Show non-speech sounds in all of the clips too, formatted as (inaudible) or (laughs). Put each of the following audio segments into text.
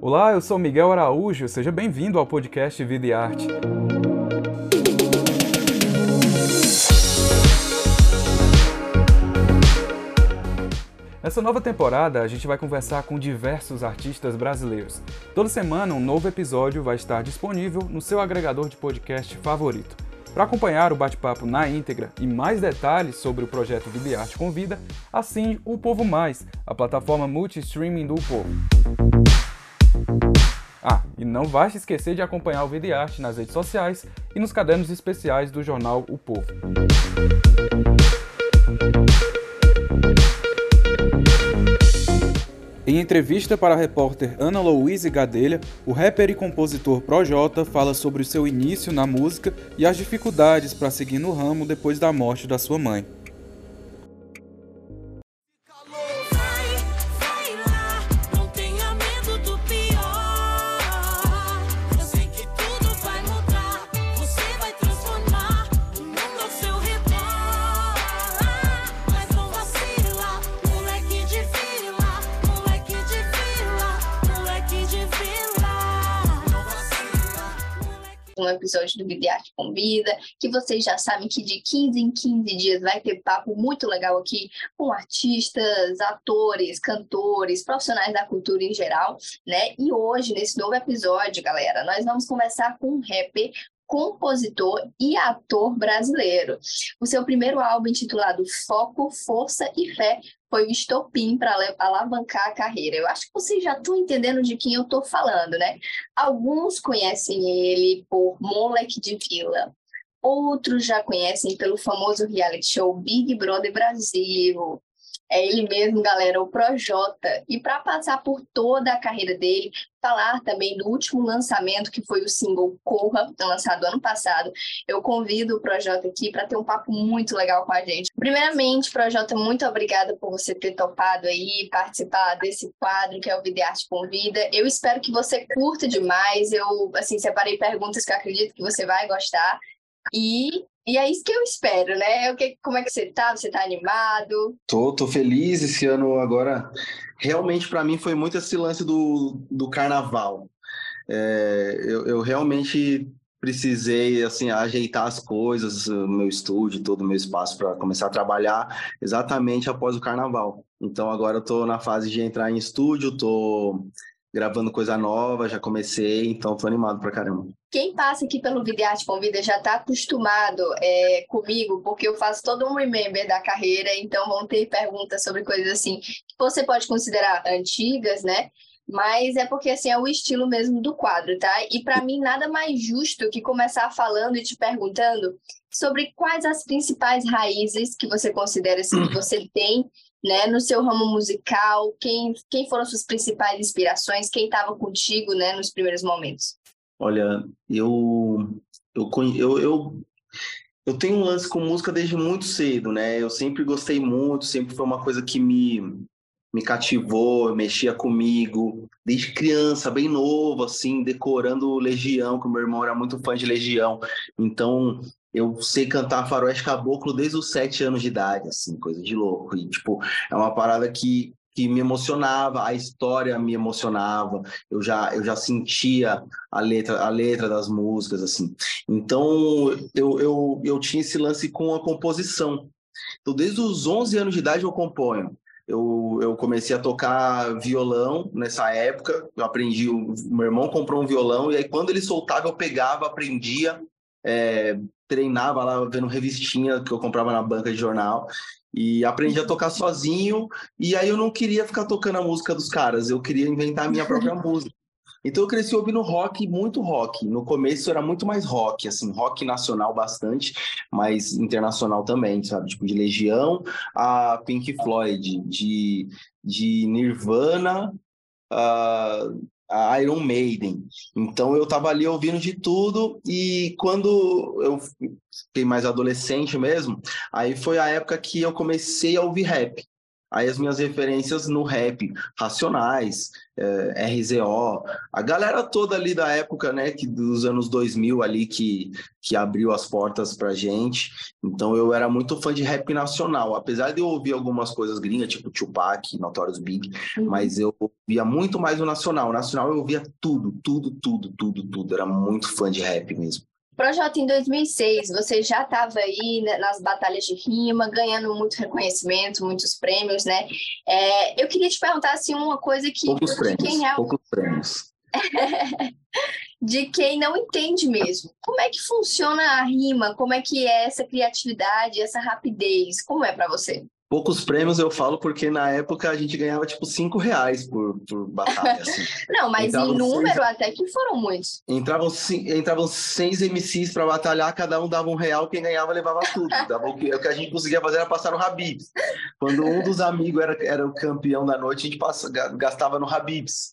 Olá, eu sou Miguel Araújo, seja bem-vindo ao podcast Vida e Arte. Nessa nova temporada, a gente vai conversar com diversos artistas brasileiros. Toda semana, um novo episódio vai estar disponível no seu agregador de podcast favorito. Para acompanhar o bate-papo na íntegra e mais detalhes sobre o projeto Vida e Arte Convida, assine o Povo Mais, a plataforma multi-streaming do Povo. Ah, e não vai se esquecer de acompanhar o Vida e Arte nas redes sociais e nos cadernos especiais do jornal O Povo. Em entrevista para a repórter Ana Louise Gadelha, o rapper e compositor Projota fala sobre o seu início na música e as dificuldades para seguir no ramo depois da morte da sua mãe. Um episódio do Bibliarte Convida, que vocês já sabem que de 15 em 15 dias vai ter papo muito legal aqui com artistas, atores, cantores, profissionais da cultura em geral, né? E hoje, nesse novo episódio, galera, nós vamos conversar com um rapper compositor e ator brasileiro. O seu primeiro álbum, intitulado Foco, Força e Fé, foi o estopim para alavancar a carreira. Eu acho que vocês já estão entendendo de quem eu estou falando, né? Alguns conhecem ele por Moleque de Vila, outros já conhecem pelo famoso reality show Big Brother Brasil, é ele mesmo, galera, o Projota. E para passar por toda a carreira dele, falar também do último lançamento, que foi o single Corra, lançado ano passado, eu convido o Projota aqui para ter um papo muito legal com a gente. Primeiramente, Projota, muito obrigada por você ter topado aí participar desse quadro que é o Videarte Convida. Eu espero que você curta demais. Eu, assim, separei perguntas que eu acredito que você vai gostar. E e é isso que eu espero, né? O que, como é que você tá? Você tá animado? Tô, tô feliz esse ano agora. Realmente, para mim, foi muito esse lance do, do carnaval. É, eu, eu realmente precisei assim ajeitar as coisas, o meu estúdio, todo o meu espaço para começar a trabalhar exatamente após o carnaval. Então agora eu estou na fase de entrar em estúdio, estou gravando coisa nova, já comecei, então tô animado pra caramba. Quem passa aqui pelo Videarte Convida já está acostumado é, comigo, porque eu faço todo um remember da carreira, então vão ter perguntas sobre coisas assim que você pode considerar antigas, né? Mas é porque assim é o estilo mesmo do quadro, tá? E para mim nada mais justo que começar falando e te perguntando sobre quais as principais raízes que você considera assim, que você tem né, no seu ramo musical, quem, quem foram suas principais inspirações, quem estava contigo, né, nos primeiros momentos? Olha, eu, eu, eu, eu, eu tenho um lance com música desde muito cedo, né, eu sempre gostei muito, sempre foi uma coisa que me, me cativou, mexia comigo, desde criança, bem novo, assim, decorando Legião, que meu irmão era muito fã de Legião, então eu sei cantar faroeste caboclo desde os sete anos de idade, assim, coisa de louco. E, tipo, é uma parada que, que me emocionava, a história me emocionava, eu já, eu já sentia a letra, a letra das músicas, assim. Então, eu, eu, eu tinha esse lance com a composição. Então, desde os 11 anos de idade eu componho. Eu, eu comecei a tocar violão nessa época, eu aprendi, o meu irmão comprou um violão, e aí quando ele soltava eu pegava, aprendia, é, treinava lá vendo revistinha que eu comprava na banca de jornal e aprendi a tocar sozinho. E aí eu não queria ficar tocando a música dos caras, eu queria inventar a minha própria (laughs) música. Então eu cresci ouvindo rock, muito rock. No começo era muito mais rock, assim, rock nacional bastante, mas internacional também, sabe? Tipo, de Legião a Pink Floyd, de, de Nirvana, uh, a Iron Maiden. Então eu tava ali ouvindo de tudo e quando eu fiquei mais adolescente mesmo, aí foi a época que eu comecei a ouvir rap. Aí as minhas referências no rap, Racionais, é, RZO, a galera toda ali da época, né, que dos anos 2000 ali que, que abriu as portas pra gente. Então eu era muito fã de rap nacional, apesar de eu ouvir algumas coisas gringas, tipo Tupac, Notorious Big, uhum. mas eu ouvia muito mais o nacional. O nacional eu ouvia tudo, tudo, tudo, tudo, tudo. Era muito fã de rap mesmo. Projota, em 2006, você já estava aí nas batalhas de rima, ganhando muito reconhecimento, muitos prêmios, né? É, eu queria te perguntar assim, uma coisa que. Poucos prêmios, quem é... poucos prêmios. (laughs) de quem não entende mesmo. Como é que funciona a rima? Como é que é essa criatividade, essa rapidez? Como é para você? Poucos prêmios eu falo porque na época a gente ganhava tipo cinco reais por, por batalha. (laughs) Assim. Não, mas entravam em número seis... até que foram muitos. Entravam, entravam seis MCs para batalhar, cada um dava um real, quem ganhava levava tudo. (laughs) Dava o, que, o que a gente conseguia fazer era passar no Habibs. Quando um dos amigos era, era o campeão da noite, a gente passa, gastava no Habibs.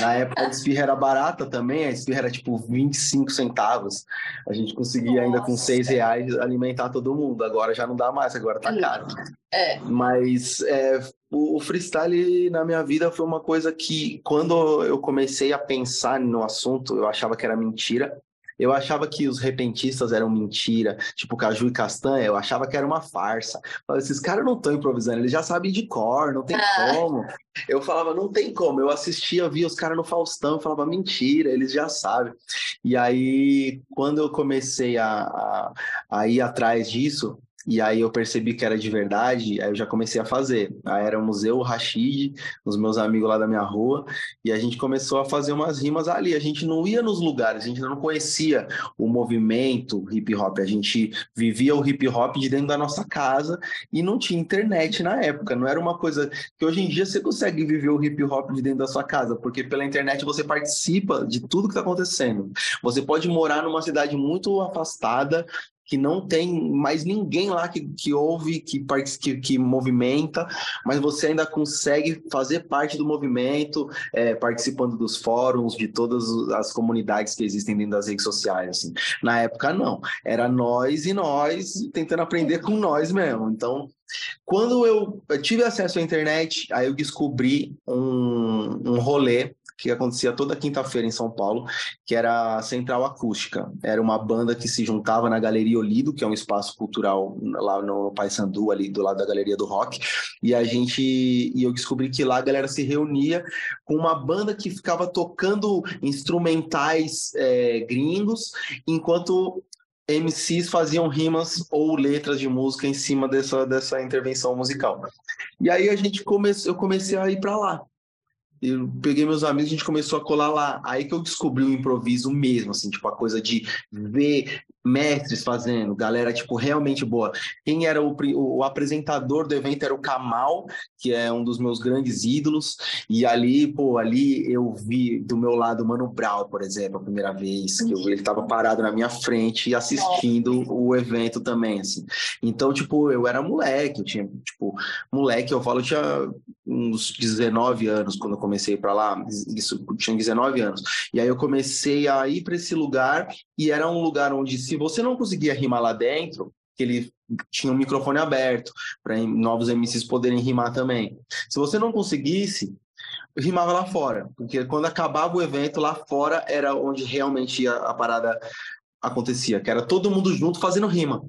Na época a esfirra era barata também, a esfirra era tipo 25 centavos. A gente conseguia Nossa. ainda com seis reais alimentar todo mundo. Agora já não dá mais, agora tá caro. É. Mas é, o, freestyle na minha vida foi uma coisa que, quando eu comecei a pensar no assunto, eu achava que era mentira. Eu achava que os repentistas eram mentira, tipo Caju e Castanha, eu achava que era uma farsa. Esses caras não estão improvisando, eles já sabem de cor, não tem ah. como. Eu falava, não tem como. Eu assistia, via os caras no Faustão, falava, mentira, eles já sabem. E aí, quando eu comecei a, a, a ir atrás disso, e aí eu percebi que era de verdade, aí eu já comecei a fazer. Aí era o Museu Rashid, os meus amigos lá da minha rua, e a gente começou a fazer umas rimas ali. A gente não ia nos lugares, a gente não conhecia o movimento hip hop, a gente vivia o hip hop de dentro da nossa casa e não tinha internet na época. Não era uma coisa que hoje em dia você consegue viver o hip hop de dentro da sua casa, porque pela internet você participa de tudo que está acontecendo. Você pode morar numa cidade muito afastada que não tem mais ninguém lá que, que ouve, que, que, que movimenta, mas você ainda consegue fazer parte do movimento, é, participando dos fóruns, de todas as comunidades que existem dentro das redes sociais. Assim. Na época, não. Era nós e nós tentando aprender com nós mesmo. Então, quando eu, tive acesso à internet, aí eu descobri um, um rolê que acontecia toda quinta-feira em São Paulo, que era a Central Acústica. Era uma banda que se juntava na Galeria Olido, que é um espaço cultural lá no Paissandu, ali do lado da Galeria do Rock. E a gente e eu descobri que lá a galera se reunia com uma banda que ficava tocando instrumentais é, gringos, enquanto MCs faziam rimas ou letras de música em cima dessa, dessa intervenção musical. E aí a gente começou, eu comecei a ir para lá eu peguei meus amigos, a gente começou a colar lá. Aí que eu descobri o improviso mesmo, assim, tipo, a coisa de ver mestres fazendo, galera, tipo, realmente boa. Quem era o, o, apresentador do evento era o Kamal, que é um dos meus grandes ídolos, e ali, pô, ali eu vi do meu lado o Mano Brown, por exemplo, a primeira vez, que eu, ele tava parado na minha frente assistindo o evento também, assim. Então, tipo, eu era moleque, eu tinha, tipo, moleque, eu falo, eu tinha uns 19 anos quando eu comecei para lá, isso, tinha 19 anos. E aí eu comecei a ir para esse lugar, e era um lugar onde se você não conseguia rimar lá dentro, que ele tinha um microfone aberto para novos MCs poderem rimar também. Se você não conseguisse, rimava lá fora, porque quando acabava o evento lá fora era onde realmente a, a parada acontecia, que era todo mundo junto fazendo rima.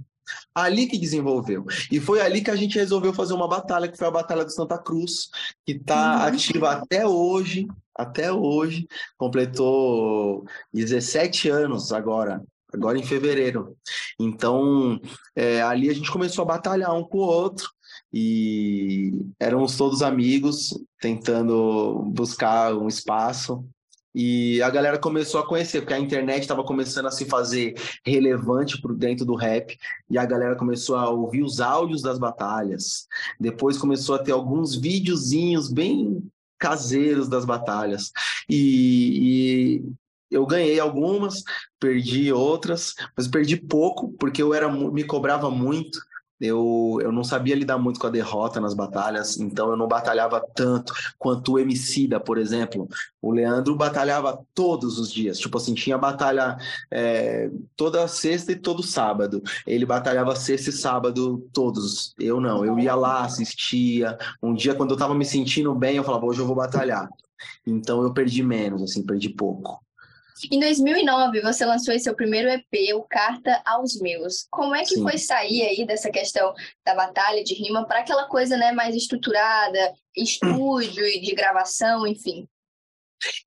Ali que desenvolveu. E foi ali que a gente resolveu fazer uma batalha, que foi a Batalha de Santa Cruz, que está uhum. ativa até hoje, até hoje, completou 17 anos agora, agora em fevereiro. Então, é, ali a gente começou a batalhar um com o outro e éramos todos amigos, tentando buscar um espaço. E a galera começou a conhecer, porque a internet estava começando a se fazer relevante por dentro do rap, e a galera começou a ouvir os áudios das batalhas. Depois começou a ter alguns videozinhos bem caseiros das batalhas. E, eu ganhei algumas, perdi outras, mas perdi pouco, porque eu era me cobrava muito. eu, eu não sabia lidar muito com a derrota nas batalhas, então eu não batalhava tanto quanto o Emicida, por exemplo. O Leandro batalhava todos os dias, tipo assim, tinha batalha é, toda sexta e todo sábado. Ele batalhava sexta e sábado todos, eu não. Eu ia lá, assistia. Um dia, quando eu tava me sentindo bem, eu falava, hoje eu vou batalhar. Então eu perdi menos, assim, perdi pouco. Em 2009, você lançou seu primeiro EP, o Carta aos Meus. Como é que Sim. foi sair aí dessa questão da batalha de rima para aquela coisa né, mais estruturada, estúdio e de gravação, enfim?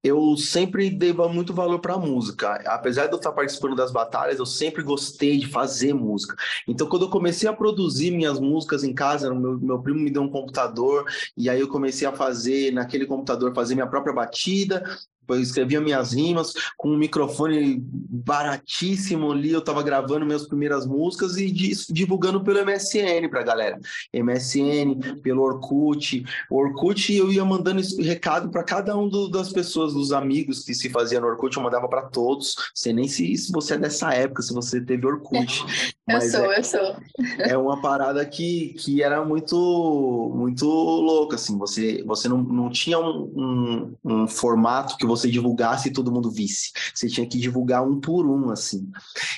Eu sempre dei muito valor para a música. Apesar de eu estar participando das batalhas, eu sempre gostei de fazer música. Então, quando eu comecei a produzir minhas músicas em casa, meu, meu primo me deu um computador, e aí eu comecei a fazer, naquele computador, fazer minha própria batida, eu escrevia minhas rimas com um microfone baratíssimo ali. Eu estava gravando minhas primeiras músicas e divulgando pelo MSN para a galera. MSN, pelo Orkut. O Orkut eu ia mandando recado para cada um do, das pessoas, dos amigos que se faziam no Orkut. Eu mandava para todos. Sei nem se, se você é dessa época, se você teve Orkut. (laughs) eu sou, é, eu sou. É uma parada que, que era muito, muito louca. Assim. Você, você não, não tinha um, um, um formato que você você divulgasse e todo mundo visse. Você tinha que divulgar um por um, assim.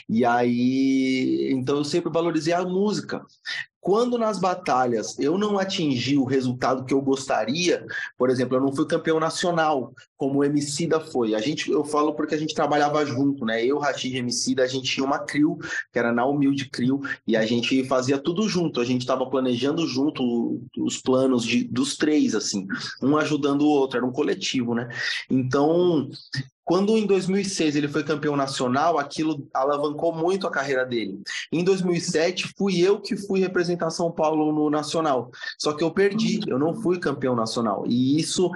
E aí, então eu sempre valorizei a música. Quando nas batalhas eu não atingi o resultado que eu gostaria, por exemplo, eu não fui campeão nacional, como o Emicida foi. A gente, eu falo porque a gente trabalhava junto, né? Eu, Rashid e Emicida, a gente tinha uma CRIO, que era na Humilde CRIO, e a gente fazia tudo junto. A gente estava planejando junto os planos de, dos três, assim, um ajudando o outro, era um coletivo, né? Então, quando em 2006 ele foi campeão nacional, aquilo alavancou muito a carreira dele. Em 2007 fui eu que fui representar São Paulo no nacional. Só que eu perdi, eu não fui campeão nacional. E isso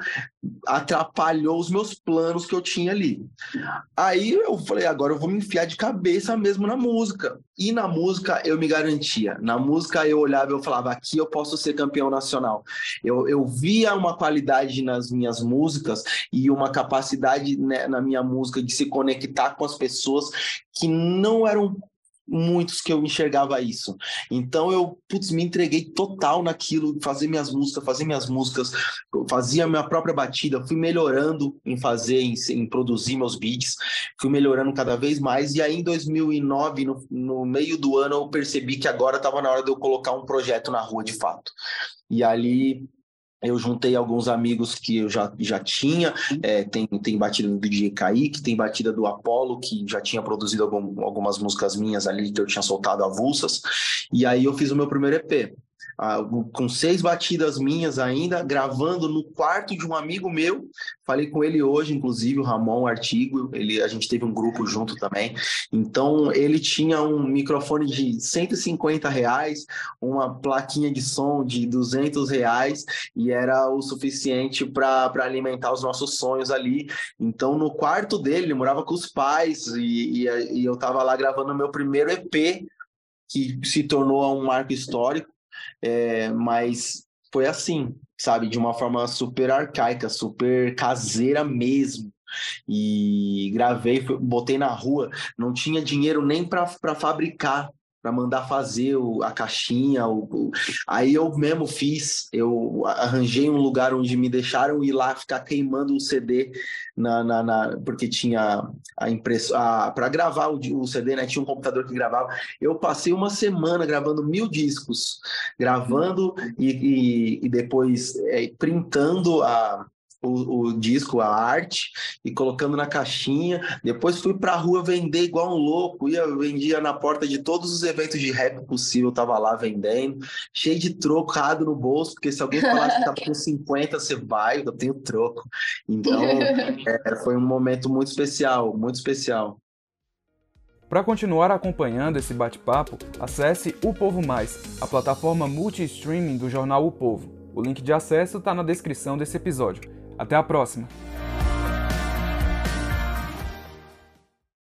atrapalhou os meus planos que eu tinha ali. Aí eu falei, agora eu vou me enfiar de cabeça mesmo na música. E na música eu me garantia. Na música eu olhava e eu falava, aqui eu posso ser campeão nacional. Eu, eu via uma qualidade nas minhas músicas e uma capacidade né, na minha música de se conectar com as pessoas que não eram muitos que eu enxergava isso. Então eu, putz, me entreguei total naquilo, fazer minhas músicas, fazer minhas músicas, fazia minha própria batida, fui melhorando em fazer, em, em, produzir meus beats, fui melhorando cada vez mais. E aí em 2009, no, no meio do ano, eu percebi que agora estava na hora de eu colocar um projeto na rua de fato. E ali eu juntei alguns amigos que eu já, já tinha, é, tem, tem batida do DJ Kaique, tem batida do Apollo, que já tinha produzido algum, algumas músicas minhas ali que eu tinha soltado avulsas, e aí eu fiz o meu primeiro EP com seis batidas minhas ainda, gravando no quarto de um amigo meu. Falei com ele hoje, inclusive, o Ramon Artigo. Ele, a gente teve um grupo junto também. Então, ele tinha um microfone de 150 reais, uma plaquinha de som de 200 reais, e era o suficiente para alimentar os nossos sonhos ali. Então, no quarto dele, ele morava com os pais, e, e, e eu estava lá gravando meu primeiro EP, que se tornou um marco histórico é, mas foi assim, sabe? De uma forma super arcaica, super caseira mesmo. E gravei, botei na rua, não tinha dinheiro nem para fabricar para mandar fazer o, a caixinha. O, o, aí eu mesmo fiz, eu arranjei um lugar onde me deixaram ir lá ficar queimando o CD na, na, na porque tinha a impressão para gravar o, o, CD, né? Tinha um computador que gravava. Eu passei uma semana gravando mil discos, gravando e, e, e depois é, printando a o, o, disco, a arte, e colocando na caixinha. Depois fui pra rua vender igual um louco, ia, vendia na porta de todos os eventos de rap possível, tava lá vendendo, cheio de trocado no bolso, porque se alguém falasse que tava com (laughs) 50, você vai, eu tenho troco. Então, (laughs) é, foi um momento muito especial, muito especial. Para continuar acompanhando esse bate-papo, acesse O Povo Mais, a plataforma multi-streaming do jornal O Povo. O link de acesso está na descrição desse episódio. Até a próxima!